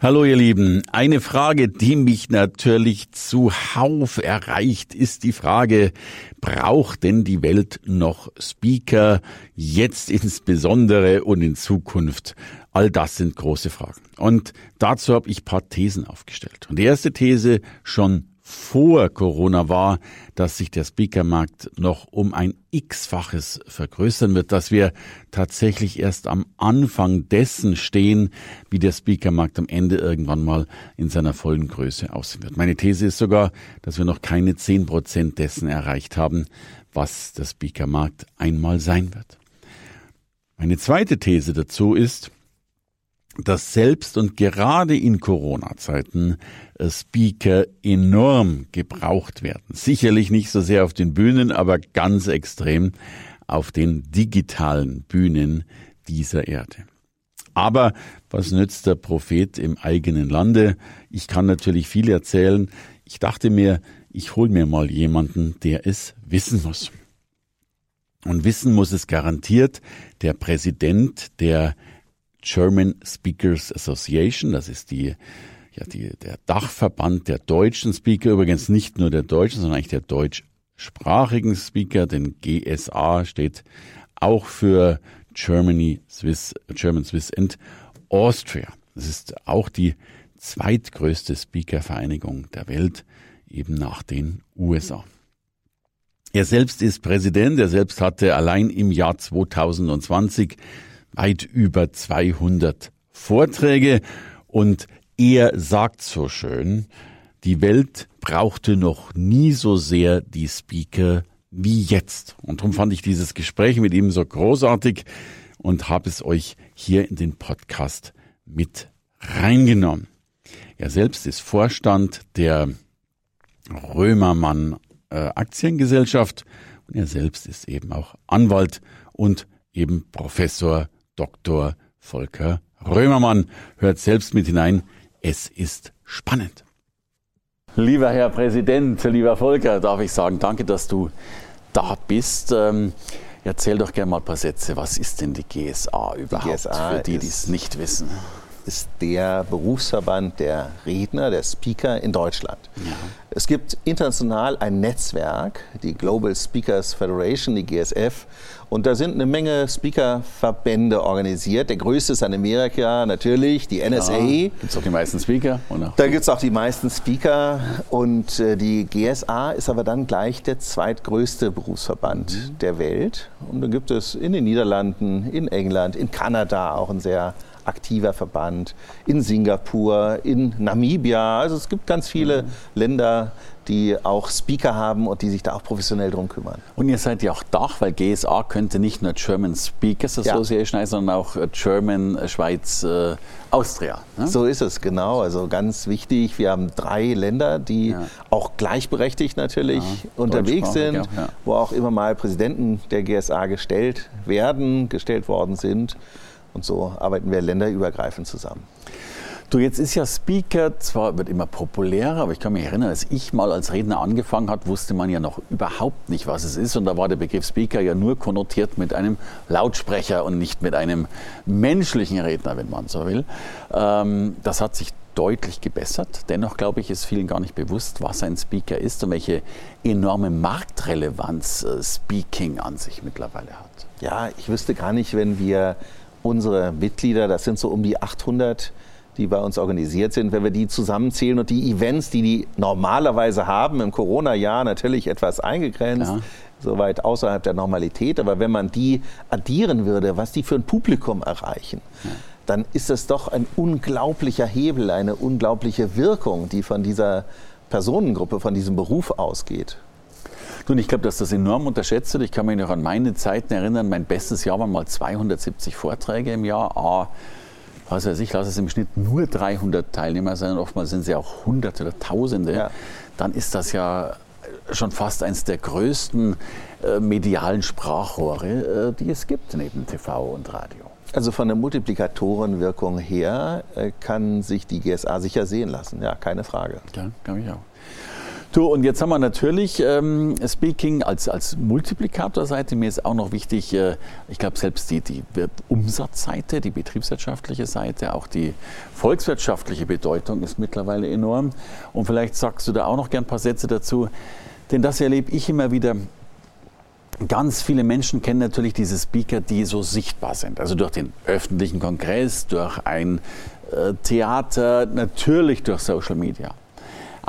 Hallo ihr Lieben, eine Frage, die mich natürlich zuhauf erreicht, ist die Frage, braucht denn die Welt noch Speaker, jetzt insbesondere und in Zukunft? All das sind große Fragen. Und dazu habe ich paar Thesen aufgestellt. Und die erste These, schon vor Corona war, dass sich der Speakermarkt noch um ein x-faches vergrößern wird, dass wir tatsächlich erst am Anfang dessen stehen, wie der Speakermarkt am Ende irgendwann mal in seiner vollen Größe aussehen wird. Meine These ist sogar, dass wir noch keine zehn Prozent dessen erreicht haben, was der Speakermarkt einmal sein wird. Meine zweite These dazu ist, dass selbst und gerade in Corona-Zeiten äh, Speaker enorm gebraucht werden. Sicherlich nicht so sehr auf den Bühnen, aber ganz extrem auf den digitalen Bühnen dieser Erde. Aber was nützt der Prophet im eigenen Lande? Ich kann natürlich viel erzählen. Ich dachte mir, ich hol mir mal jemanden, der es wissen muss. Und wissen muss es garantiert der Präsident der German Speakers Association, das ist die, ja, die, der Dachverband der deutschen Speaker, übrigens nicht nur der deutschen, sondern eigentlich der deutschsprachigen Speaker, denn GSA steht auch für Germany, Swiss, German, Swiss and Austria. Das ist auch die zweitgrößte Speakervereinigung der Welt, eben nach den USA. Er selbst ist Präsident, er selbst hatte allein im Jahr 2020 weit über 200 Vorträge und er sagt so schön, die Welt brauchte noch nie so sehr die Speaker wie jetzt. Und darum fand ich dieses Gespräch mit ihm so großartig und habe es euch hier in den Podcast mit reingenommen. Er selbst ist Vorstand der Römermann äh, Aktiengesellschaft und er selbst ist eben auch Anwalt und eben Professor Dr. Volker Römermann. Hört selbst mit hinein. Es ist spannend. Lieber Herr Präsident, lieber Volker, darf ich sagen, danke, dass du da bist. Ähm, erzähl doch gerne mal ein paar Sätze. Was ist denn die GSA überhaupt die GSA für die, die es nicht wissen? Ist der Berufsverband der Redner, der Speaker in Deutschland. Ja. Es gibt international ein Netzwerk, die Global Speakers Federation, die GSF, und da sind eine Menge Speaker-Verbände organisiert. Der größte ist in Amerika natürlich, die NSA. Ja, gibt es auch die meisten Speaker? Da gibt es auch die meisten Speaker. Und äh, die GSA ist aber dann gleich der zweitgrößte Berufsverband mhm. der Welt. Und dann gibt es in den Niederlanden, in England, in Kanada auch ein sehr aktiver Verband, in Singapur, in Namibia. Also es gibt ganz viele mhm. Länder, die auch Speaker haben und die sich da auch professionell drum kümmern. Und ihr seid ja auch Dach, weil GSA könnte nicht nur German Speakers Association ja. sondern auch German äh, Schweiz äh, Austria. Ne? So ist es, genau. Also ganz wichtig, wir haben drei Länder, die ja. auch gleichberechtigt natürlich ja, unterwegs sind, wo auch immer mal Präsidenten der GSA gestellt werden, gestellt worden sind. Und so arbeiten wir länderübergreifend zusammen. Du, jetzt ist ja Speaker, zwar wird immer populärer, aber ich kann mich erinnern, als ich mal als Redner angefangen hat, wusste man ja noch überhaupt nicht, was es ist. Und da war der Begriff Speaker ja nur konnotiert mit einem Lautsprecher und nicht mit einem menschlichen Redner, wenn man so will. Ähm, das hat sich deutlich gebessert. Dennoch glaube ich, ist vielen gar nicht bewusst, was ein Speaker ist und welche enorme Marktrelevanz äh, Speaking an sich mittlerweile hat. Ja, ich wüsste gar nicht, wenn wir unsere Mitglieder, das sind so um die 800, die bei uns organisiert sind, wenn wir die zusammenzählen und die Events, die die normalerweise haben, im Corona-Jahr natürlich etwas eingegrenzt, ja. soweit außerhalb der Normalität, aber wenn man die addieren würde, was die für ein Publikum erreichen, ja. dann ist es doch ein unglaublicher Hebel, eine unglaubliche Wirkung, die von dieser Personengruppe, von diesem Beruf ausgeht. Nun, ich glaube, dass das enorm unterschätzt wird. Ich kann mich noch an meine Zeiten erinnern. Mein bestes Jahr waren mal 270 Vorträge im Jahr. A, was weiß ich, lasse es im Schnitt nur 300 Teilnehmer sein. Oftmals sind es ja auch Hunderte oder Tausende. Ja. Dann ist das ja schon fast eines der größten äh, medialen Sprachrohre, äh, die es gibt neben TV und Radio. Also von der Multiplikatorenwirkung her äh, kann sich die GSA sicher sehen lassen, ja, keine Frage. Ja, glaube ich auch. Du, und jetzt haben wir natürlich ähm, Speaking als, als Multiplikatorseite. Mir ist auch noch wichtig, äh, ich glaube, selbst die, die Umsatzseite, die betriebswirtschaftliche Seite, auch die volkswirtschaftliche Bedeutung ist mittlerweile enorm. Und vielleicht sagst du da auch noch gern ein paar Sätze dazu. Denn das erlebe ich immer wieder. Ganz viele Menschen kennen natürlich diese Speaker, die so sichtbar sind. Also durch den öffentlichen Kongress, durch ein äh, Theater, natürlich durch Social Media.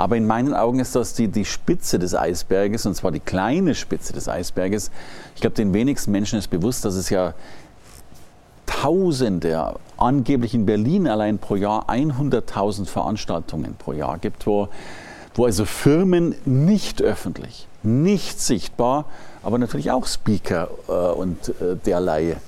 Aber in meinen Augen ist das die, die Spitze des Eisberges, und zwar die kleine Spitze des Eisberges. Ich glaube, den wenigsten Menschen ist bewusst, dass es ja Tausende, angeblich in Berlin allein pro Jahr 100.000 Veranstaltungen pro Jahr gibt, wo, wo also Firmen nicht öffentlich, nicht sichtbar, aber natürlich auch Speaker äh, und äh, derlei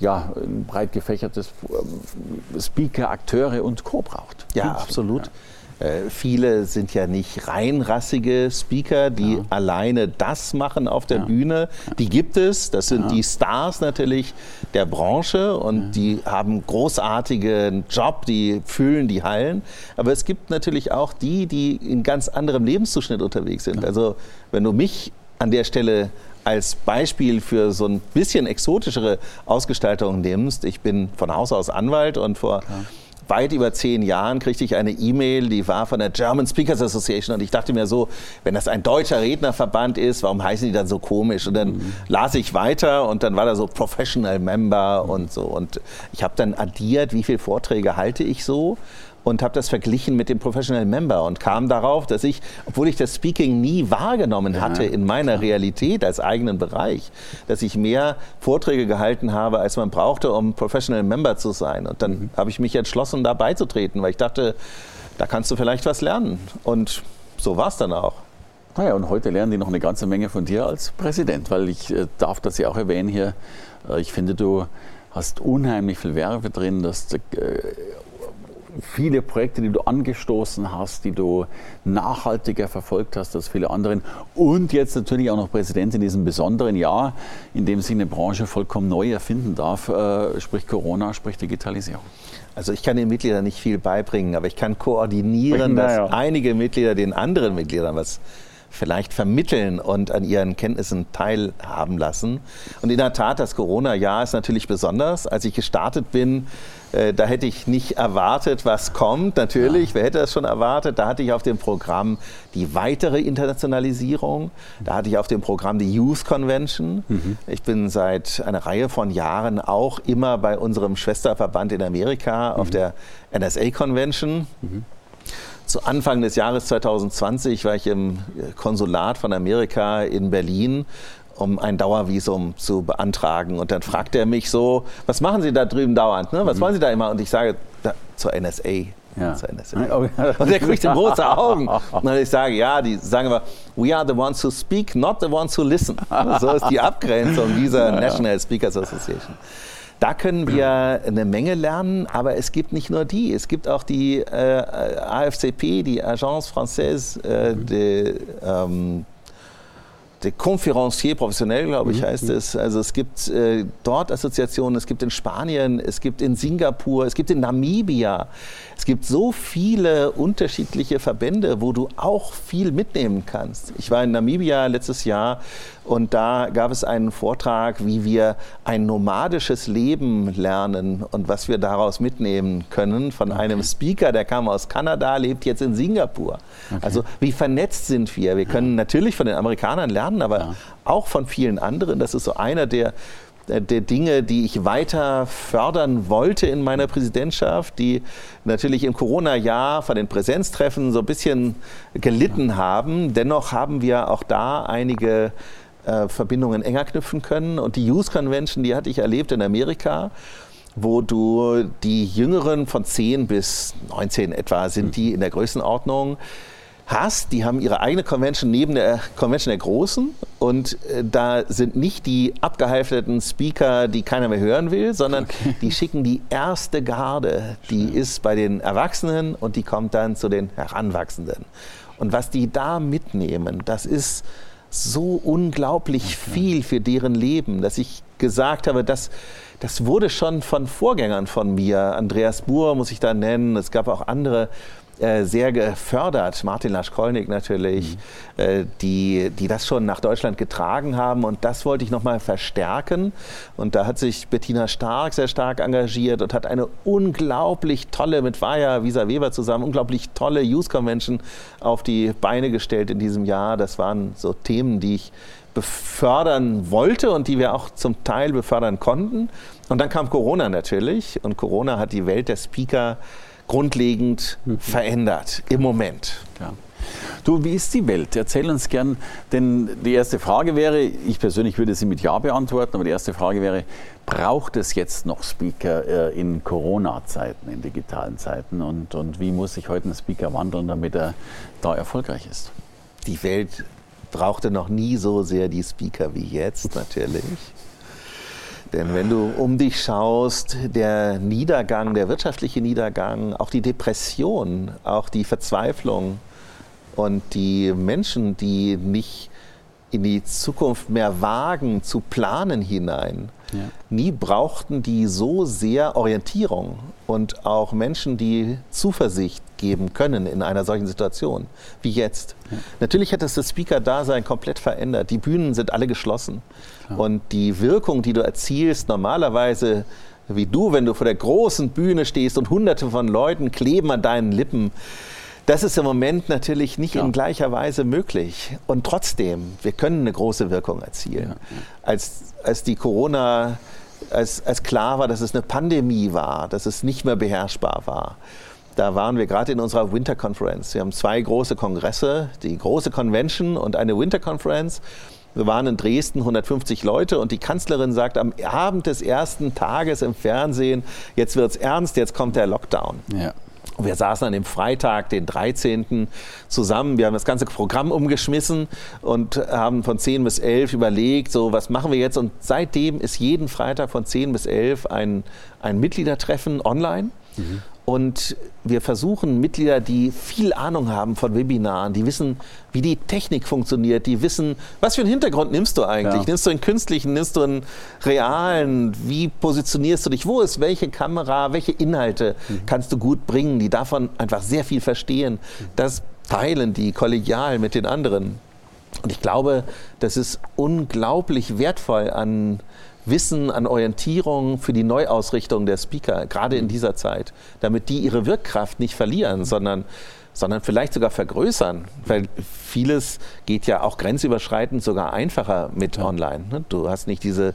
ja, ein breit gefächertes äh, Speaker, Akteure und Co. braucht. Ja, absolut. Ja. Äh, viele sind ja nicht reinrassige Speaker, die ja. alleine das machen auf der ja. Bühne. Die gibt es. Das sind ja. die Stars natürlich der Branche und die haben großartigen Job, die füllen die Hallen. Aber es gibt natürlich auch die, die in ganz anderem Lebenszuschnitt unterwegs sind. Also wenn du mich an der Stelle als Beispiel für so ein bisschen exotischere Ausgestaltung nimmst, ich bin von Haus aus Anwalt und vor Klar weit über zehn Jahren kriegte ich eine E-Mail, die war von der German Speakers Association und ich dachte mir so, wenn das ein deutscher Rednerverband ist, warum heißen die dann so komisch? Und dann mhm. las ich weiter und dann war da so Professional Member und so und ich habe dann addiert, wie viele Vorträge halte ich so und habe das verglichen mit dem Professional Member und kam darauf, dass ich, obwohl ich das Speaking nie wahrgenommen hatte in meiner Realität als eigenen Bereich, dass ich mehr Vorträge gehalten habe, als man brauchte, um Professional Member zu sein. Und dann mhm. habe ich mich entschlossen, da beizutreten, weil ich dachte, da kannst du vielleicht was lernen. Und so war es dann auch. Naja, und heute lernen die noch eine ganze Menge von dir als Präsident, weil ich äh, darf das ja auch erwähnen hier. Äh, ich finde, du hast unheimlich viel Werbe drin, dass äh, viele Projekte, die du angestoßen hast, die du nachhaltiger verfolgt hast als viele anderen und jetzt natürlich auch noch Präsident in diesem besonderen Jahr, in dem sich eine Branche vollkommen neu erfinden darf, äh, sprich Corona, sprich Digitalisierung. Also ich kann den Mitgliedern nicht viel beibringen, aber ich kann koordinieren, dass einige Mitglieder den anderen Mitgliedern was vielleicht vermitteln und an ihren Kenntnissen teilhaben lassen. Und in der Tat, das Corona-Jahr ist natürlich besonders. Als ich gestartet bin, äh, da hätte ich nicht erwartet, was kommt. Natürlich, ja. wer hätte das schon erwartet? Da hatte ich auf dem Programm die weitere Internationalisierung. Da hatte ich auf dem Programm die Youth Convention. Mhm. Ich bin seit einer Reihe von Jahren auch immer bei unserem Schwesterverband in Amerika mhm. auf der NSA Convention. Mhm. Anfang des Jahres 2020 war ich im Konsulat von Amerika in Berlin um ein Dauervisum zu beantragen. Und dann fragt er mich so, was machen Sie da drüben dauernd? Ne? Was mhm. wollen Sie da immer? Und ich sage, da, zur NSA. Ja. Zur NSA. Und er kriegt große Augen. Und ich sage, ja, die sagen immer, we are the ones who speak, not the ones who listen. So ist die Abgrenzung dieser National Speakers Association. Da können wir eine Menge lernen, aber es gibt nicht nur die, es gibt auch die äh, AFCP, die Agence Française äh, de ähm, der Conférencier professionell, glaube ich, mhm. heißt es. Also es gibt äh, dort Assoziationen, es gibt in Spanien, es gibt in Singapur, es gibt in Namibia. Es gibt so viele unterschiedliche Verbände, wo du auch viel mitnehmen kannst. Ich war in Namibia letztes Jahr und da gab es einen Vortrag, wie wir ein nomadisches Leben lernen und was wir daraus mitnehmen können von okay. einem Speaker, der kam aus Kanada, lebt jetzt in Singapur. Okay. Also wie vernetzt sind wir? Wir können ja. natürlich von den Amerikanern lernen, aber ja. auch von vielen anderen. Das ist so einer der der Dinge, die ich weiter fördern wollte in meiner Präsidentschaft, die natürlich im Corona-Jahr von den Präsenztreffen so ein bisschen gelitten haben. Dennoch haben wir auch da einige äh, Verbindungen enger knüpfen können. Und die Youth Convention, die hatte ich erlebt in Amerika wo du die Jüngeren von 10 bis 19 etwa sind die in der Größenordnung hast. Die haben ihre eigene Convention neben der Convention der Großen und äh, da sind nicht die abgehalfterten Speaker, die keiner mehr hören will, sondern okay. die schicken die erste Garde, die Schön. ist bei den Erwachsenen und die kommt dann zu den Heranwachsenden. Und was die da mitnehmen, das ist so unglaublich viel für deren Leben, dass ich gesagt habe, dass das wurde schon von Vorgängern von mir, Andreas Buhr muss ich da nennen, es gab auch andere, äh, sehr gefördert, Martin Laschkolnik natürlich, mhm. äh, die, die das schon nach Deutschland getragen haben. Und das wollte ich nochmal verstärken. Und da hat sich Bettina Stark sehr stark engagiert und hat eine unglaublich tolle, mit Vaya Visa Weber zusammen, unglaublich tolle Youth Convention auf die Beine gestellt in diesem Jahr. Das waren so Themen, die ich befördern wollte und die wir auch zum Teil befördern konnten. Und dann kam Corona natürlich und Corona hat die Welt der Speaker grundlegend verändert im Moment. Ja. Du, wie ist die Welt? Erzähl uns gern, denn die erste Frage wäre, ich persönlich würde sie mit Ja beantworten, aber die erste Frage wäre, braucht es jetzt noch Speaker äh, in Corona-Zeiten, in digitalen Zeiten und, und wie muss sich heute ein Speaker wandeln, damit er da erfolgreich ist? Die Welt brauchte noch nie so sehr die Speaker wie jetzt natürlich. Denn wenn du um dich schaust, der Niedergang, der wirtschaftliche Niedergang, auch die Depression, auch die Verzweiflung und die Menschen, die nicht in die Zukunft mehr wagen zu planen hinein, ja. nie brauchten die so sehr Orientierung und auch Menschen, die Zuversicht geben können in einer solchen Situation wie jetzt. Ja. Natürlich hat es das Speaker-Dasein komplett verändert. Die Bühnen sind alle geschlossen. Klar. Und die Wirkung, die du erzielst, normalerweise wie du, wenn du vor der großen Bühne stehst und hunderte von Leuten kleben an deinen Lippen, das ist im Moment natürlich nicht ja. in gleicher Weise möglich. Und trotzdem, wir können eine große Wirkung erzielen. Ja. Als, als die Corona, als, als klar war, dass es eine Pandemie war, dass es nicht mehr beherrschbar war, da waren wir gerade in unserer Winter Conference. Wir haben zwei große Kongresse, die große Convention und eine Winter Conference. Wir waren in Dresden, 150 Leute, und die Kanzlerin sagt am Abend des ersten Tages im Fernsehen, jetzt wird es ernst, jetzt kommt der Lockdown. Ja. Wir saßen an dem Freitag, den 13. zusammen. Wir haben das ganze Programm umgeschmissen und haben von 10 bis 11 überlegt, so was machen wir jetzt. Und seitdem ist jeden Freitag von 10 bis 11 ein, ein Mitgliedertreffen online. Mhm. Und wir versuchen Mitglieder, die viel Ahnung haben von Webinaren, die wissen, wie die Technik funktioniert, die wissen, was für einen Hintergrund nimmst du eigentlich? Ja. Nimmst du einen künstlichen, nimmst du einen realen? Wie positionierst du dich? Wo ist welche Kamera? Welche Inhalte mhm. kannst du gut bringen, die davon einfach sehr viel verstehen? Das teilen die kollegial mit den anderen. Und ich glaube, das ist unglaublich wertvoll an Wissen, an Orientierung für die Neuausrichtung der Speaker, gerade in dieser Zeit, damit die ihre Wirkkraft nicht verlieren, sondern sondern vielleicht sogar vergrößern, weil vieles geht ja auch grenzüberschreitend sogar einfacher mit online. Ne? Du hast nicht diese,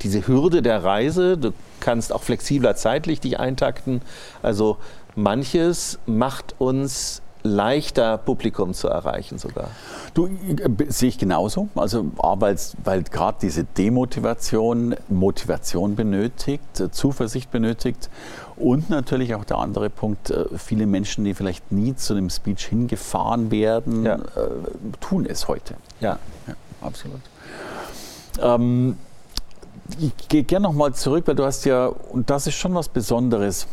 diese Hürde der Reise, du kannst auch flexibler zeitlich dich eintakten. Also manches macht uns leichter Publikum zu erreichen sogar. Du, äh, sehe ich genauso. Also weil, weil gerade diese Demotivation Motivation benötigt, äh, Zuversicht benötigt und natürlich auch der andere Punkt, äh, viele Menschen, die vielleicht nie zu einem Speech hingefahren werden, ja. tun es heute. Ja, ja absolut. Ähm, ich gehe gerne nochmal zurück, weil du hast ja, und das ist schon was Besonderes,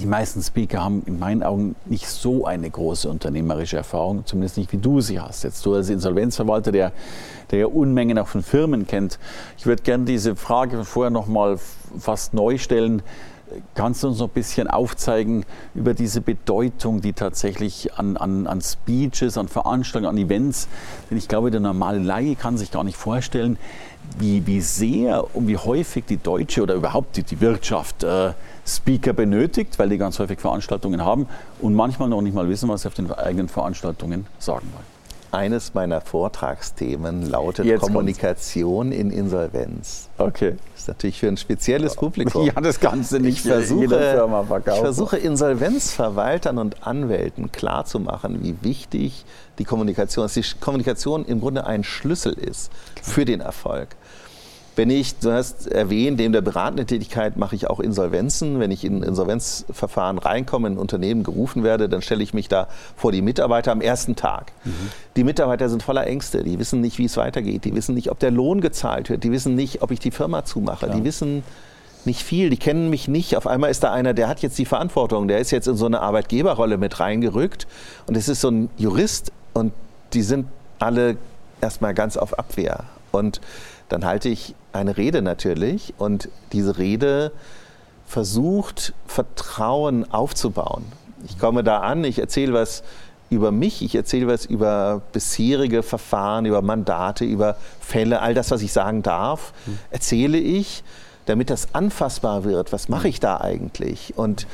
die meisten Speaker haben in meinen Augen nicht so eine große unternehmerische Erfahrung, zumindest nicht wie du sie hast. Jetzt du als Insolvenzverwalter, der, der ja Unmengen auch von Firmen kennt. Ich würde gerne diese Frage vorher nochmal fast neu stellen. Kannst du uns noch ein bisschen aufzeigen über diese Bedeutung, die tatsächlich an, an, an Speeches, an Veranstaltungen, an Events, denn ich glaube, der normale Laie kann sich gar nicht vorstellen, wie, wie sehr und wie häufig die deutsche oder überhaupt die, die Wirtschaft äh, Speaker benötigt, weil die ganz häufig Veranstaltungen haben und manchmal noch nicht mal wissen, was sie auf den eigenen Veranstaltungen sagen wollen. Eines meiner Vortragsthemen lautet Jetzt Kommunikation kommt's. in Insolvenz. Okay. Das ist natürlich für ein spezielles Publikum. Ja, das Ganze nicht ich versuche, Firma verkaufen. Ich versuche Insolvenzverwaltern und Anwälten klarzumachen, wie wichtig die Kommunikation ist. Die Kommunikation im Grunde ein Schlüssel ist für den Erfolg. Wenn ich, du hast erwähnt, neben der beratenden Tätigkeit mache ich auch Insolvenzen. Wenn ich in Insolvenzverfahren reinkomme, in ein Unternehmen gerufen werde, dann stelle ich mich da vor die Mitarbeiter am ersten Tag. Mhm. Die Mitarbeiter sind voller Ängste. Die wissen nicht, wie es weitergeht. Die wissen nicht, ob der Lohn gezahlt wird. Die wissen nicht, ob ich die Firma zumache. Ja. Die wissen nicht viel. Die kennen mich nicht. Auf einmal ist da einer, der hat jetzt die Verantwortung. Der ist jetzt in so eine Arbeitgeberrolle mit reingerückt. Und es ist so ein Jurist und die sind alle erstmal ganz auf Abwehr. Und dann halte ich eine Rede natürlich und diese Rede versucht, Vertrauen aufzubauen. Ich komme da an, ich erzähle was über mich, ich erzähle was über bisherige Verfahren, über Mandate, über Fälle, all das, was ich sagen darf, erzähle ich, damit das anfassbar wird. Was mache ich da eigentlich? Und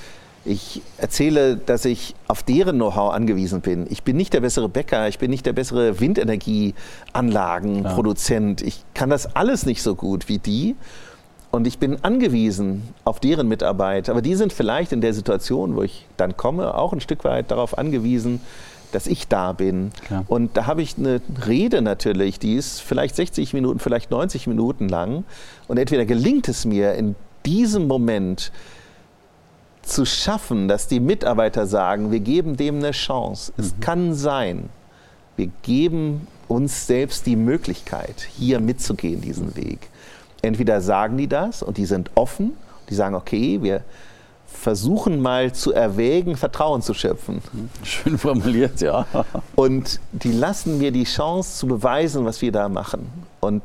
ich erzähle, dass ich auf deren Know-how angewiesen bin. Ich bin nicht der bessere Bäcker, ich bin nicht der bessere Windenergieanlagenproduzent. Ich kann das alles nicht so gut wie die. Und ich bin angewiesen auf deren Mitarbeit. Aber die sind vielleicht in der Situation, wo ich dann komme, auch ein Stück weit darauf angewiesen, dass ich da bin. Klar. Und da habe ich eine Rede natürlich, die ist vielleicht 60 Minuten, vielleicht 90 Minuten lang. Und entweder gelingt es mir in diesem Moment zu schaffen, dass die Mitarbeiter sagen, wir geben dem eine Chance. Es mhm. kann sein, wir geben uns selbst die Möglichkeit, hier mitzugehen, diesen Weg. Entweder sagen die das und die sind offen, die sagen, okay, wir versuchen mal zu erwägen, Vertrauen zu schöpfen. Schön formuliert, ja. Und die lassen mir die Chance zu beweisen, was wir da machen. Und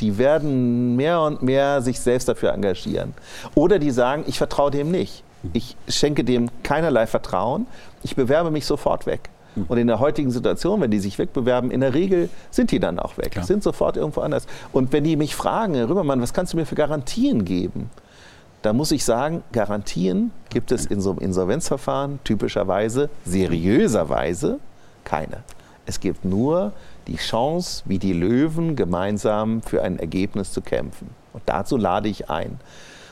die werden mehr und mehr sich selbst dafür engagieren. Oder die sagen, ich vertraue dem nicht. Ich schenke dem keinerlei Vertrauen. Ich bewerbe mich sofort weg. Hm. Und in der heutigen Situation, wenn die sich wegbewerben, in der Regel sind die dann auch weg, Klar. sind sofort irgendwo anders. Und wenn die mich fragen, Herr Rübermann, was kannst du mir für Garantien geben? Da muss ich sagen, Garantien gibt es in so einem Insolvenzverfahren typischerweise, seriöserweise, keine. Es gibt nur die Chance, wie die Löwen gemeinsam für ein Ergebnis zu kämpfen. Und dazu lade ich ein.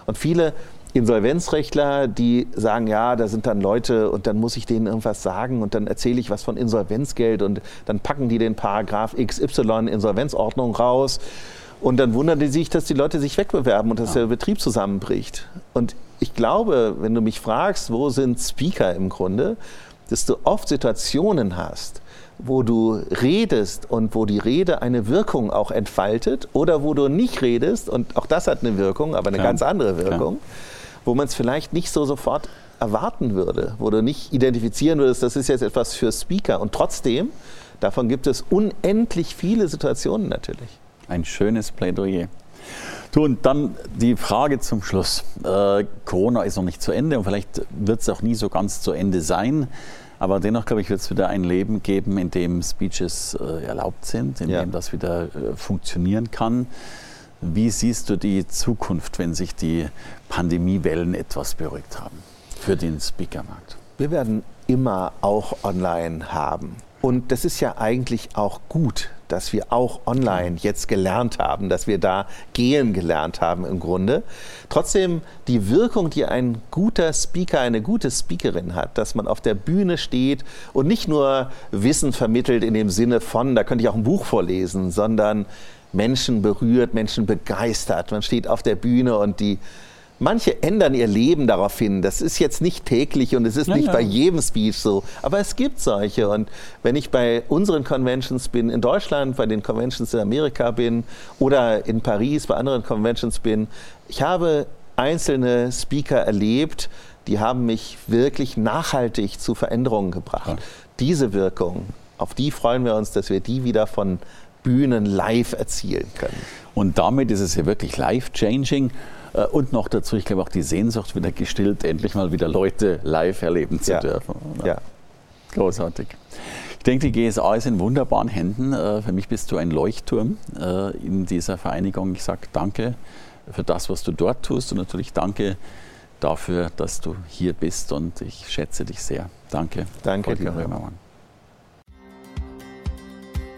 Und viele Insolvenzrechtler, die sagen, ja, da sind dann Leute und dann muss ich denen irgendwas sagen und dann erzähle ich was von Insolvenzgeld und dann packen die den Paragraph XY Insolvenzordnung raus und dann wundern die sich, dass die Leute sich wegbewerben und dass der Betrieb zusammenbricht. Und ich glaube, wenn du mich fragst, wo sind Speaker im Grunde, dass du oft Situationen hast, wo du redest und wo die Rede eine Wirkung auch entfaltet oder wo du nicht redest und auch das hat eine Wirkung, aber eine Klar. ganz andere Wirkung. Klar wo man es vielleicht nicht so sofort erwarten würde, wo du nicht identifizieren würdest, das ist jetzt etwas für Speaker. Und trotzdem, davon gibt es unendlich viele Situationen natürlich. Ein schönes Plädoyer. Du, und dann die Frage zum Schluss. Äh, Corona ist noch nicht zu Ende und vielleicht wird es auch nie so ganz zu Ende sein. Aber dennoch, glaube ich, wird es wieder ein Leben geben, in dem Speeches äh, erlaubt sind, in ja. dem das wieder äh, funktionieren kann. Wie siehst du die Zukunft, wenn sich die Pandemiewellen etwas beruhigt haben für den Speakermarkt? Wir werden immer auch online haben. Und das ist ja eigentlich auch gut, dass wir auch online jetzt gelernt haben, dass wir da gehen gelernt haben im Grunde. Trotzdem die Wirkung, die ein guter Speaker, eine gute Speakerin hat, dass man auf der Bühne steht und nicht nur Wissen vermittelt in dem Sinne von, da könnte ich auch ein Buch vorlesen, sondern Menschen berührt, Menschen begeistert. Man steht auf der Bühne und die Manche ändern ihr Leben darauf hin. Das ist jetzt nicht täglich und es ist ja, nicht ja. bei jedem Speech so. Aber es gibt solche. Und wenn ich bei unseren Conventions bin, in Deutschland, bei den Conventions in Amerika bin oder in Paris bei anderen Conventions bin, ich habe einzelne Speaker erlebt, die haben mich wirklich nachhaltig zu Veränderungen gebracht. Ja. Diese Wirkung, auf die freuen wir uns, dass wir die wieder von Bühnen live erzielen können. Und damit ist es ja wirklich life-changing. Äh, und noch dazu, ich glaube, auch die Sehnsucht wieder gestillt, endlich mal wieder Leute live erleben zu ja. dürfen. Ja. Großartig. Ich denke, die GSA ist in wunderbaren Händen. Äh, für mich bist du ein Leuchtturm äh, in dieser Vereinigung. Ich sage danke für das, was du dort tust und natürlich danke dafür, dass du hier bist und ich schätze dich sehr. Danke. Danke, Volker Römermann.